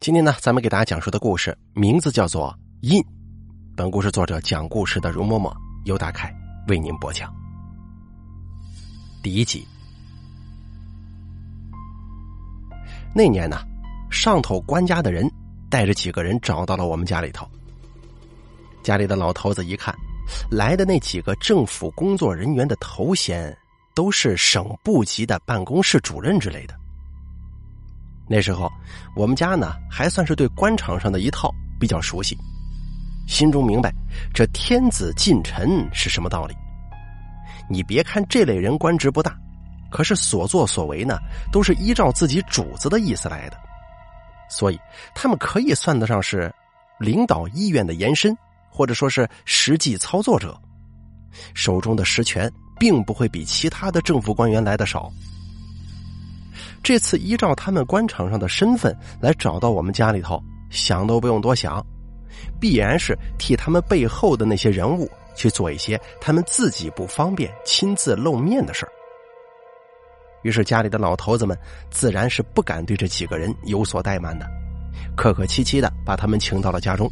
今天呢，咱们给大家讲述的故事名字叫做《印》。本故事作者讲故事的容嬷嬷由大凯为您播讲。第一集。那年呢，上头官家的人带着几个人找到了我们家里头。家里的老头子一看，来的那几个政府工作人员的头衔都是省部级的办公室主任之类的。那时候，我们家呢还算是对官场上的一套比较熟悉，心中明白这天子近臣是什么道理。你别看这类人官职不大，可是所作所为呢都是依照自己主子的意思来的，所以他们可以算得上是领导意愿的延伸，或者说是实际操作者，手中的实权并不会比其他的政府官员来的少。这次依照他们官场上的身份来找到我们家里头，想都不用多想，必然是替他们背后的那些人物去做一些他们自己不方便亲自露面的事儿。于是家里的老头子们自然是不敢对这几个人有所怠慢的，客客气气的把他们请到了家中。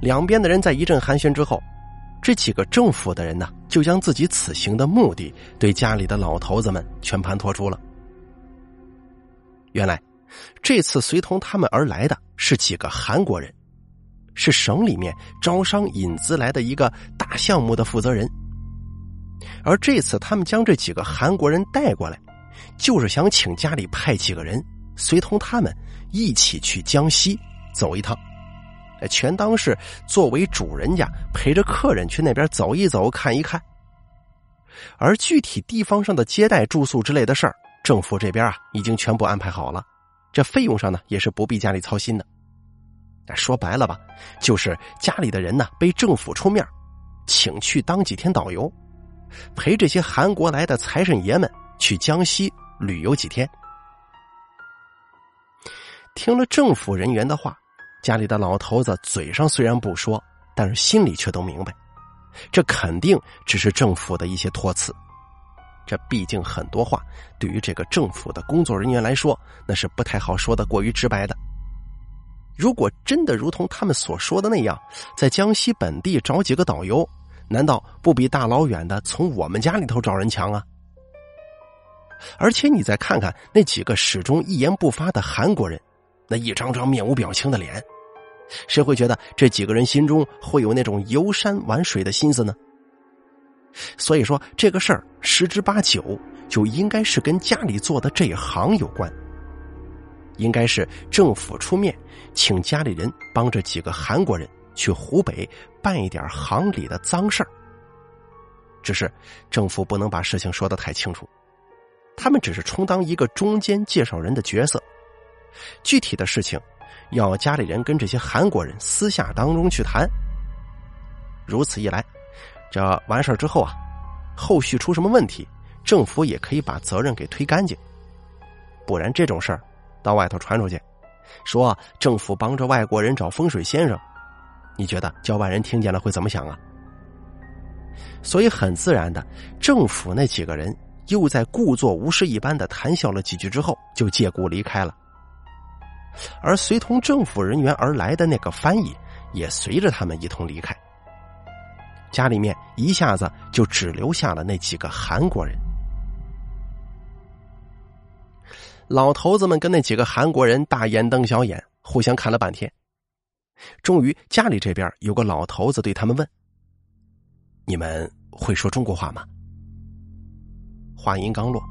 两边的人在一阵寒暄之后。这几个政府的人呢，就将自己此行的目的对家里的老头子们全盘托出了。原来，这次随同他们而来的是几个韩国人，是省里面招商引资来的一个大项目的负责人。而这次他们将这几个韩国人带过来，就是想请家里派几个人随同他们一起去江西走一趟。全当是作为主人家陪着客人去那边走一走看一看，而具体地方上的接待住宿之类的事儿，政府这边啊已经全部安排好了，这费用上呢也是不必家里操心的。说白了吧，就是家里的人呢被政府出面，请去当几天导游，陪这些韩国来的财神爷们去江西旅游几天。听了政府人员的话。家里的老头子嘴上虽然不说，但是心里却都明白，这肯定只是政府的一些托词。这毕竟很多话对于这个政府的工作人员来说，那是不太好说的过于直白的。如果真的如同他们所说的那样，在江西本地找几个导游，难道不比大老远的从我们家里头找人强啊？而且你再看看那几个始终一言不发的韩国人，那一张张面无表情的脸。谁会觉得这几个人心中会有那种游山玩水的心思呢？所以说，这个事儿十之八九就应该是跟家里做的这一行有关，应该是政府出面请家里人帮着几个韩国人去湖北办一点行里的脏事儿。只是政府不能把事情说的太清楚，他们只是充当一个中间介绍人的角色，具体的事情。要家里人跟这些韩国人私下当中去谈，如此一来，这完事儿之后啊，后续出什么问题，政府也可以把责任给推干净。不然这种事儿到外头传出去，说政府帮着外国人找风水先生，你觉得叫外人听见了会怎么想啊？所以很自然的，政府那几个人又在故作无事一般的谈笑了几句之后，就借故离开了。而随同政府人员而来的那个翻译，也随着他们一同离开。家里面一下子就只留下了那几个韩国人。老头子们跟那几个韩国人大眼瞪小眼，互相看了半天。终于，家里这边有个老头子对他们问：“你们会说中国话吗？”话音刚落，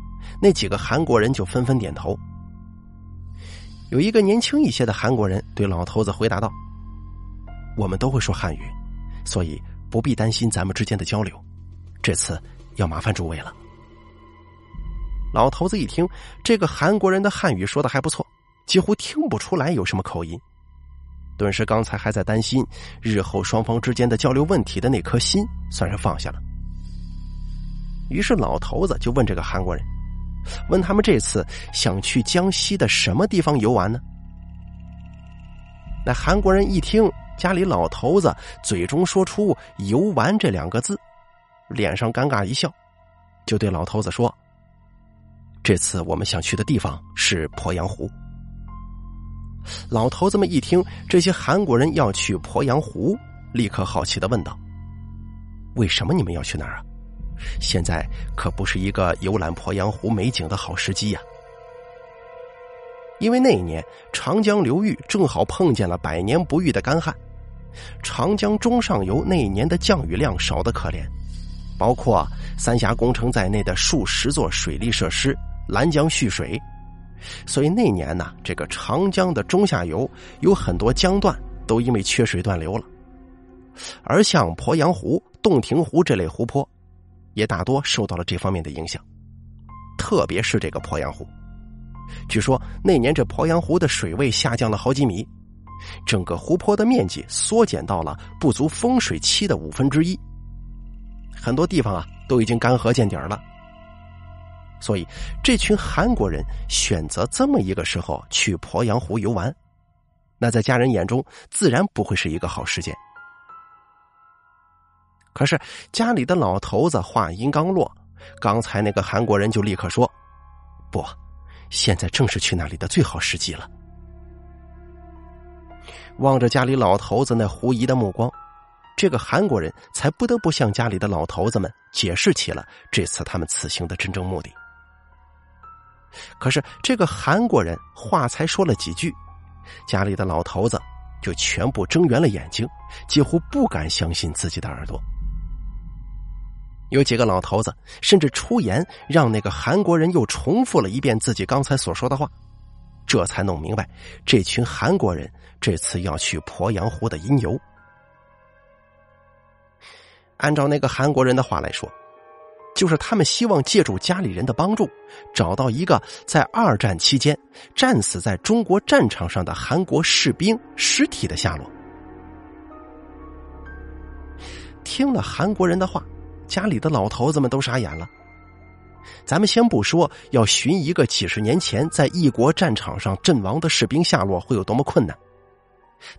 那几个韩国人就纷纷点头。有一个年轻一些的韩国人对老头子回答道：“我们都会说汉语，所以不必担心咱们之间的交流。这次要麻烦诸位了。”老头子一听，这个韩国人的汉语说的还不错，几乎听不出来有什么口音，顿时刚才还在担心日后双方之间的交流问题的那颗心算是放下了。于是老头子就问这个韩国人。问他们这次想去江西的什么地方游玩呢？那韩国人一听家里老头子嘴中说出“游玩”这两个字，脸上尴尬一笑，就对老头子说：“这次我们想去的地方是鄱阳湖。”老头子们一听这些韩国人要去鄱阳湖，立刻好奇的问道：“为什么你们要去那儿啊？现在可不是一个游览鄱阳湖美景的好时机呀！因为那一年长江流域正好碰见了百年不遇的干旱，长江中上游那一年的降雨量少得可怜，包括三峡工程在内的数十座水利设施拦江蓄水。”所以那年呢，这个长江的中下游有很多江段都因为缺水断流了，而像鄱阳湖、洞庭湖这类湖泊，也大多受到了这方面的影响。特别是这个鄱阳湖，据说那年这鄱阳湖的水位下降了好几米，整个湖泊的面积缩减到了不足丰水期的五分之一，很多地方啊都已经干涸见底儿了。所以，这群韩国人选择这么一个时候去鄱阳湖游玩，那在家人眼中自然不会是一个好事件。可是家里的老头子话音刚落，刚才那个韩国人就立刻说：“不，现在正是去那里的最好时机了。”望着家里老头子那狐疑的目光，这个韩国人才不得不向家里的老头子们解释起了这次他们此行的真正目的。可是这个韩国人话才说了几句，家里的老头子就全部睁圆了眼睛，几乎不敢相信自己的耳朵。有几个老头子甚至出言让那个韩国人又重复了一遍自己刚才所说的话，这才弄明白这群韩国人这次要去鄱阳湖的因由。按照那个韩国人的话来说。就是他们希望借助家里人的帮助，找到一个在二战期间战死在中国战场上的韩国士兵尸体的下落。听了韩国人的话，家里的老头子们都傻眼了。咱们先不说要寻一个几十年前在异国战场上阵亡的士兵下落会有多么困难，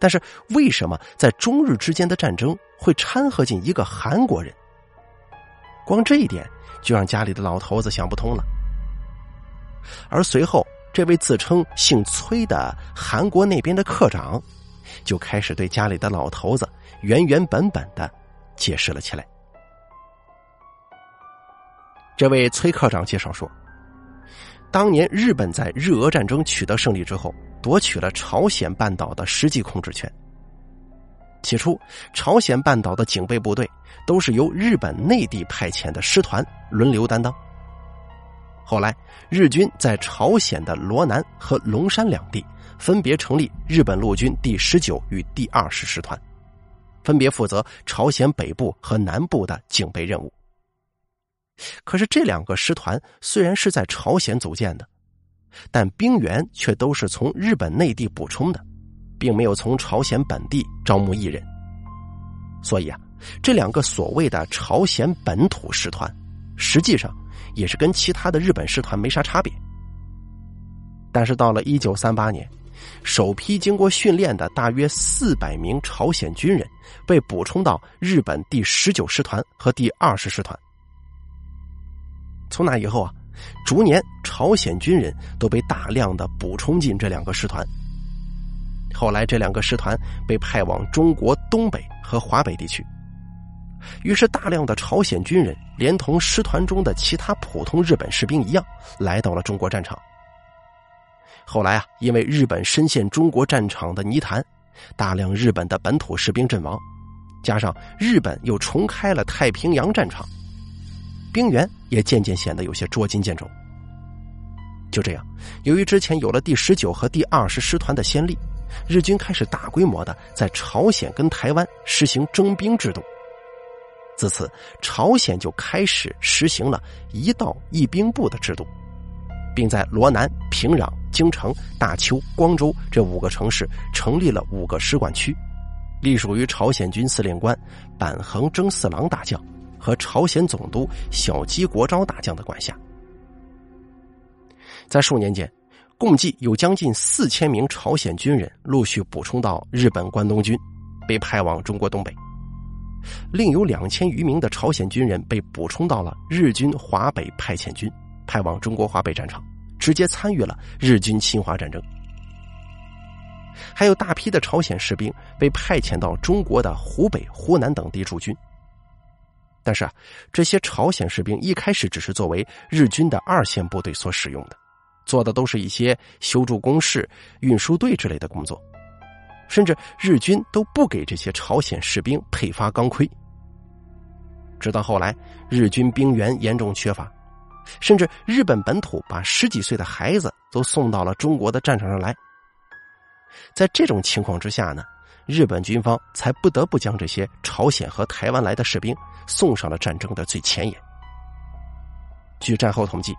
但是为什么在中日之间的战争会掺和进一个韩国人？光这一点就让家里的老头子想不通了，而随后这位自称姓崔的韩国那边的科长，就开始对家里的老头子原原本本的解释了起来。这位崔科长介绍说，当年日本在日俄战争取得胜利之后，夺取了朝鲜半岛的实际控制权。起初，朝鲜半岛的警备部队都是由日本内地派遣的师团轮流担当。后来，日军在朝鲜的罗南和龙山两地分别成立日本陆军第十九与第二十师团，分别负责朝鲜北部和南部的警备任务。可是，这两个师团虽然是在朝鲜组建的，但兵员却都是从日本内地补充的。并没有从朝鲜本地招募艺人，所以啊，这两个所谓的朝鲜本土师团，实际上也是跟其他的日本师团没啥差别。但是到了一九三八年，首批经过训练的大约四百名朝鲜军人被补充到日本第十九师团和第二十师团。从那以后啊，逐年朝鲜军人都被大量的补充进这两个师团。后来，这两个师团被派往中国东北和华北地区，于是大量的朝鲜军人连同师团中的其他普通日本士兵一样，来到了中国战场。后来啊，因为日本深陷中国战场的泥潭，大量日本的本土士兵阵亡，加上日本又重开了太平洋战场，兵员也渐渐显得有些捉襟见肘。就这样，由于之前有了第十九和第二十师团的先例。日军开始大规模的在朝鲜跟台湾实行征兵制度，自此朝鲜就开始实行了一道一兵部的制度，并在罗南、平壤、京城、大邱、光州这五个城市成立了五个使馆区，隶属于朝鲜军司令官板横征四郎大将和朝鲜总督小矶国昭大将的管辖，在数年间。共计有将近四千名朝鲜军人陆续补充到日本关东军，被派往中国东北；另有两千余名的朝鲜军人被补充到了日军华北派遣军，派往中国华北战场，直接参与了日军侵华战争。还有大批的朝鲜士兵被派遣到中国的湖北、湖南等地驻军。但是啊，这些朝鲜士兵一开始只是作为日军的二线部队所使用的，做的都是一些修筑工事、运输队之类的工作，甚至日军都不给这些朝鲜士兵配发钢盔。直到后来，日军兵源严重缺乏，甚至日本本土把十几岁的孩子都送到了中国的战场上来。在这种情况之下呢，日本军方才不得不将这些朝鲜和台湾来的士兵送上了战争的最前沿。据战后统计，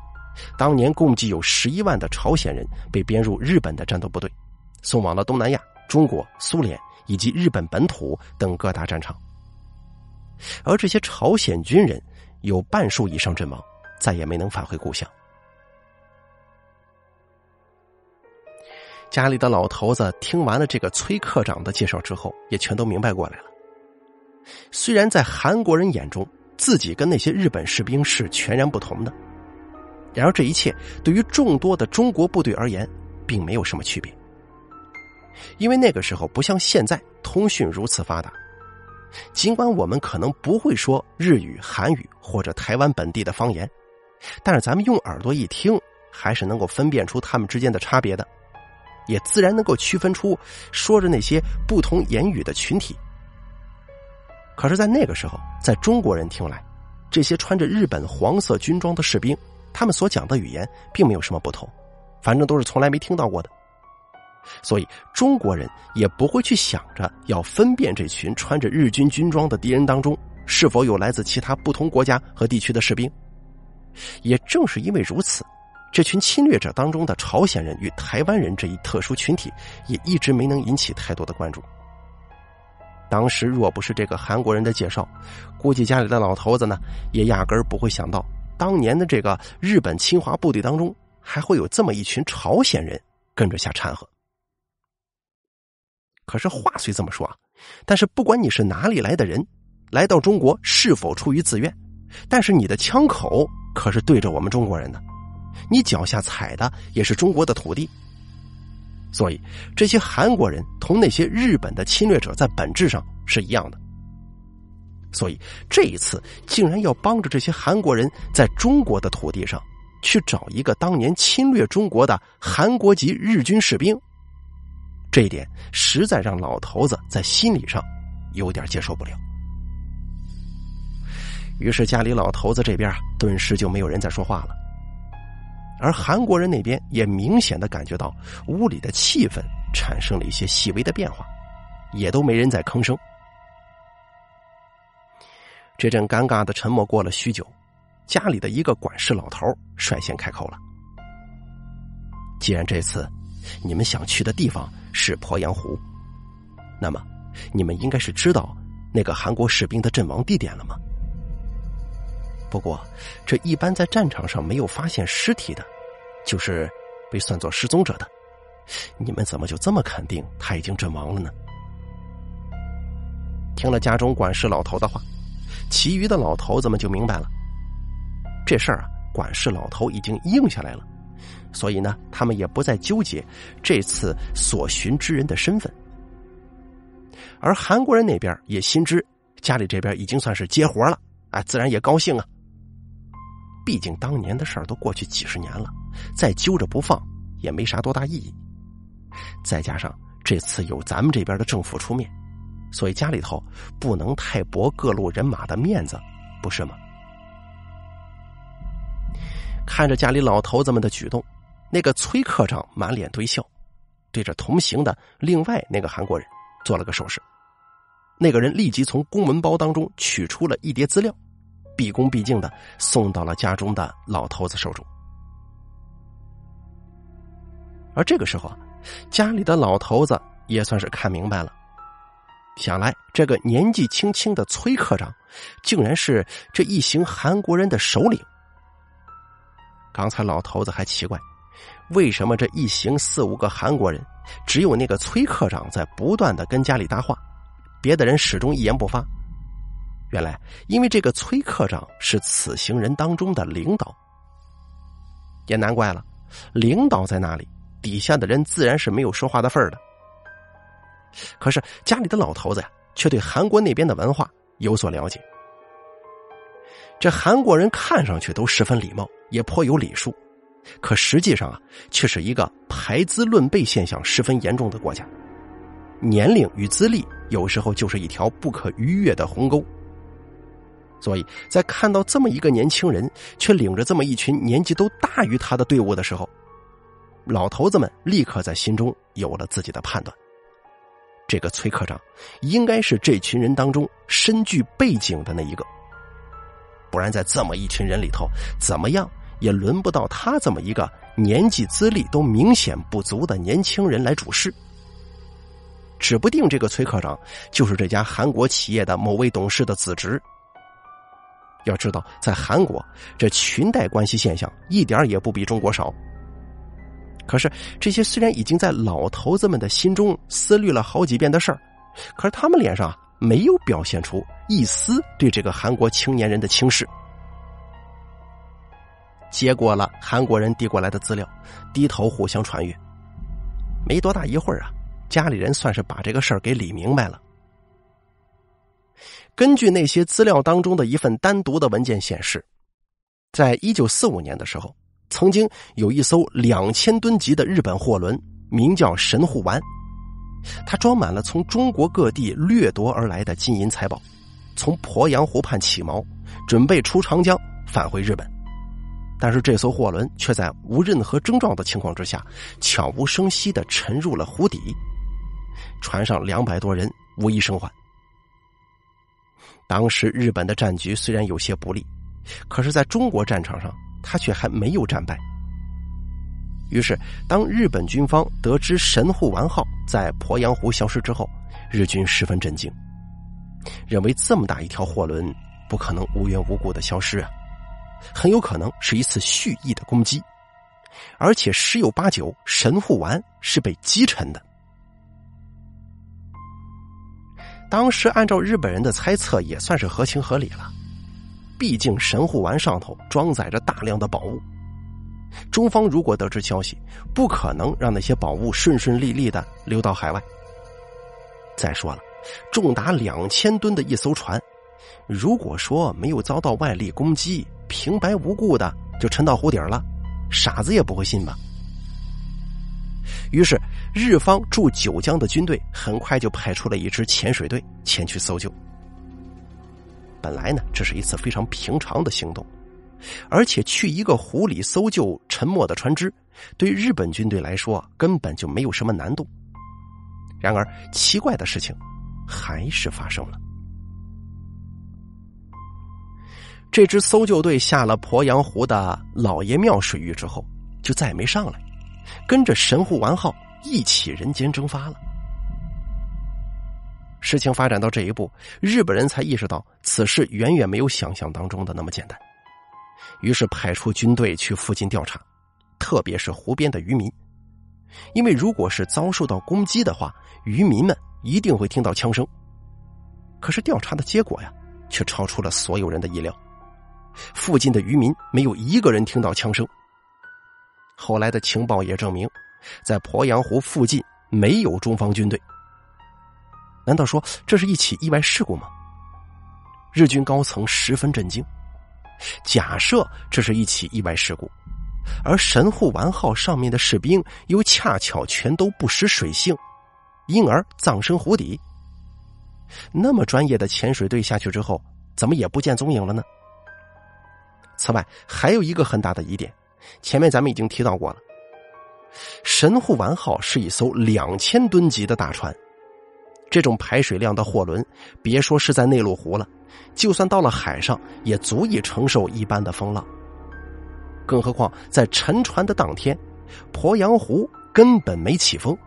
当年共计有十一万的朝鲜人被编入日本的战斗部队，送往了东南亚、中国、苏联以及日本本土等各大战场。而这些朝鲜军人有半数以上阵亡，再也没能返回故乡。家里的老头子听完了这个崔科长的介绍之后，也全都明白过来了。虽然在韩国人眼中，自己跟那些日本士兵是全然不同的，然而这一切对于众多的中国部队而言，并没有什么区别。因为那个时候不像现在通讯如此发达，尽管我们可能不会说日语、韩语或者台湾本地的方言，但是咱们用耳朵一听，还是能够分辨出他们之间的差别的。也自然能够区分出说着那些不同言语的群体。可是，在那个时候，在中国人听来，这些穿着日本黄色军装的士兵，他们所讲的语言并没有什么不同，反正都是从来没听到过的。所以，中国人也不会去想着要分辨这群穿着日军军装的敌人当中是否有来自其他不同国家和地区的士兵。也正是因为如此。这群侵略者当中的朝鲜人与台湾人这一特殊群体，也一直没能引起太多的关注。当时若不是这个韩国人的介绍，估计家里的老头子呢，也压根儿不会想到，当年的这个日本侵华部队当中，还会有这么一群朝鲜人跟着下掺和。可是话虽这么说啊，但是不管你是哪里来的人，来到中国是否出于自愿，但是你的枪口可是对着我们中国人的。你脚下踩的也是中国的土地，所以这些韩国人同那些日本的侵略者在本质上是一样的。所以这一次竟然要帮着这些韩国人在中国的土地上去找一个当年侵略中国的韩国籍日军士兵，这一点实在让老头子在心理上有点接受不了。于是家里老头子这边顿时就没有人再说话了。而韩国人那边也明显的感觉到屋里的气氛产生了一些细微的变化，也都没人再吭声。这阵尴尬的沉默过了许久，家里的一个管事老头率先开口了：“既然这次你们想去的地方是鄱阳湖，那么你们应该是知道那个韩国士兵的阵亡地点了吗？”不过，这一般在战场上没有发现尸体的，就是被算作失踪者的。你们怎么就这么肯定他已经阵亡了呢？听了家中管事老头的话，其余的老头子们就明白了，这事儿啊，管事老头已经应下来了，所以呢，他们也不再纠结这次所寻之人的身份。而韩国人那边也心知家里这边已经算是接活了，啊，自然也高兴啊。毕竟当年的事儿都过去几十年了，再揪着不放也没啥多大意义。再加上这次有咱们这边的政府出面，所以家里头不能太驳各路人马的面子，不是吗？看着家里老头子们的举动，那个崔科长满脸堆笑，对着同行的另外那个韩国人做了个手势。那个人立即从公文包当中取出了一叠资料。毕恭毕敬的送到了家中的老头子手中，而这个时候啊，家里的老头子也算是看明白了，想来这个年纪轻轻的崔科长，竟然是这一行韩国人的首领。刚才老头子还奇怪，为什么这一行四五个韩国人，只有那个崔科长在不断的跟家里搭话，别的人始终一言不发。原来，因为这个崔科长是此行人当中的领导，也难怪了。领导在那里，底下的人自然是没有说话的份儿的。可是家里的老头子呀，却对韩国那边的文化有所了解。这韩国人看上去都十分礼貌，也颇有礼数，可实际上啊，却是一个排资论辈现象十分严重的国家。年龄与资历有时候就是一条不可逾越的鸿沟。所以在看到这么一个年轻人，却领着这么一群年纪都大于他的队伍的时候，老头子们立刻在心中有了自己的判断。这个崔科长应该是这群人当中身具背景的那一个。不然，在这么一群人里头，怎么样也轮不到他这么一个年纪资历都明显不足的年轻人来主事。指不定这个崔科长就是这家韩国企业的某位董事的子侄。要知道，在韩国，这裙带关系现象一点也不比中国少。可是，这些虽然已经在老头子们的心中思虑了好几遍的事儿，可是他们脸上。没有表现出一丝对这个韩国青年人的轻视。接过了韩国人递过来的资料，低头互相传阅。没多大一会儿啊，家里人算是把这个事儿给理明白了。根据那些资料当中的一份单独的文件显示，在一九四五年的时候，曾经有一艘两千吨级的日本货轮，名叫神户丸。它装满了从中国各地掠夺而来的金银财宝，从鄱阳湖畔起锚，准备出长江返回日本。但是这艘货轮却在无任何征兆的情况之下，悄无声息的沉入了湖底。船上两百多人无一生还。当时日本的战局虽然有些不利，可是在中国战场上，他却还没有战败。于是，当日本军方得知神户丸号在鄱阳湖消失之后，日军十分震惊，认为这么大一条货轮不可能无缘无故的消失啊，很有可能是一次蓄意的攻击，而且十有八九神户丸是被击沉的。当时按照日本人的猜测，也算是合情合理了，毕竟神户丸上头装载着大量的宝物。中方如果得知消息，不可能让那些宝物顺顺利利的流到海外。再说了，重达两千吨的一艘船，如果说没有遭到外力攻击，平白无故的就沉到湖底了，傻子也不会信吧？于是，日方驻九江的军队很快就派出了一支潜水队前去搜救。本来呢，这是一次非常平常的行动。而且去一个湖里搜救沉没的船只，对日本军队来说根本就没有什么难度。然而，奇怪的事情还是发生了。这支搜救队下了鄱阳湖的老爷庙水域之后，就再也没上来，跟着神户丸号一起人间蒸发了。事情发展到这一步，日本人才意识到此事远远没有想象当中的那么简单。于是派出军队去附近调查，特别是湖边的渔民，因为如果是遭受到攻击的话，渔民们一定会听到枪声。可是调查的结果呀，却超出了所有人的意料，附近的渔民没有一个人听到枪声。后来的情报也证明，在鄱阳湖附近没有中方军队。难道说这是一起意外事故吗？日军高层十分震惊。假设这是一起意外事故，而神户丸号上面的士兵又恰巧全都不识水性，因而葬身湖底。那么专业的潜水队下去之后，怎么也不见踪影了呢？此外，还有一个很大的疑点，前面咱们已经提到过了。神户丸号是一艘两千吨级的大船，这种排水量的货轮，别说是在内陆湖了。就算到了海上，也足以承受一般的风浪。更何况在沉船的当天，鄱阳湖根本没起风。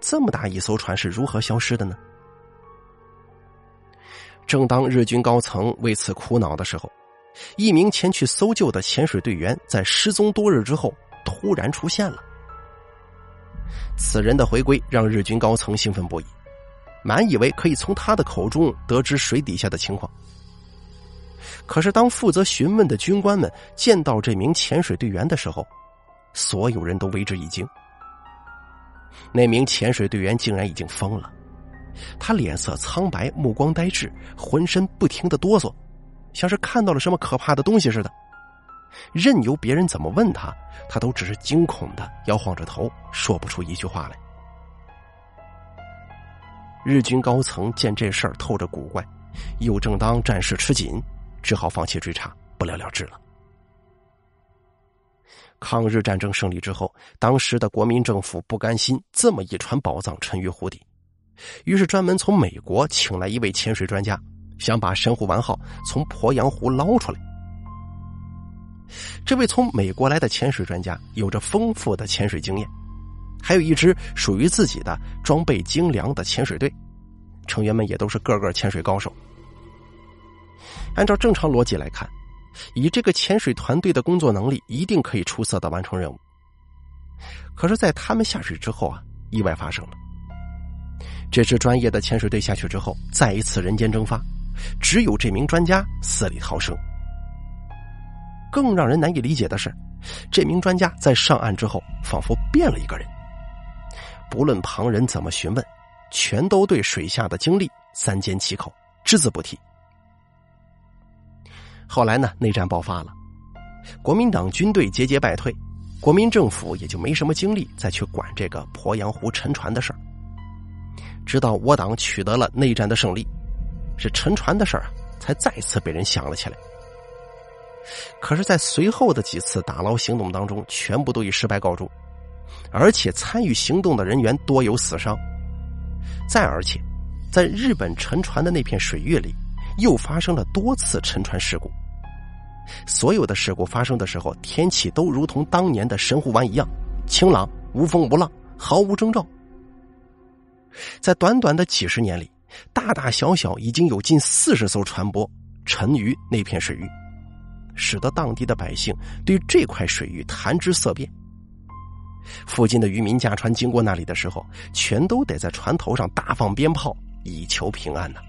这么大一艘船是如何消失的呢？正当日军高层为此苦恼的时候，一名前去搜救的潜水队员在失踪多日之后突然出现了。此人的回归让日军高层兴奋不已。满以为可以从他的口中得知水底下的情况，可是当负责询问的军官们见到这名潜水队员的时候，所有人都为之一惊。那名潜水队员竟然已经疯了，他脸色苍白，目光呆滞，浑身不停的哆嗦，像是看到了什么可怕的东西似的。任由别人怎么问他，他都只是惊恐的摇晃着头，说不出一句话来。日军高层见这事儿透着古怪，又正当战事吃紧，只好放弃追查，不了了之了。抗日战争胜利之后，当时的国民政府不甘心这么一船宝藏沉于湖底，于是专门从美国请来一位潜水专家，想把神户丸号从鄱阳湖捞出来。这位从美国来的潜水专家有着丰富的潜水经验，还有一支属于自己的装备精良的潜水队，成员们也都是个个潜水高手。按照正常逻辑来看，以这个潜水团队的工作能力，一定可以出色的完成任务。可是，在他们下水之后啊，意外发生了。这支专业的潜水队下去之后，再一次人间蒸发，只有这名专家死里逃生。更让人难以理解的是，这名专家在上岸之后，仿佛变了一个人。不论旁人怎么询问，全都对水下的经历三缄其口，只字不提。后来呢，内战爆发了，国民党军队节节败退，国民政府也就没什么精力再去管这个鄱阳湖沉船的事儿。直到我党取得了内战的胜利，是沉船的事儿，才再次被人想了起来。可是，在随后的几次打捞行动当中，全部都以失败告终，而且参与行动的人员多有死伤。再而且，在日本沉船的那片水域里，又发生了多次沉船事故。所有的事故发生的时候，天气都如同当年的神户湾一样晴朗、无风无浪、毫无征兆。在短短的几十年里，大大小小已经有近四十艘船舶沉于那片水域。使得当地的百姓对这块水域谈之色变。附近的渔民驾船经过那里的时候，全都得在船头上大放鞭炮，以求平安呢。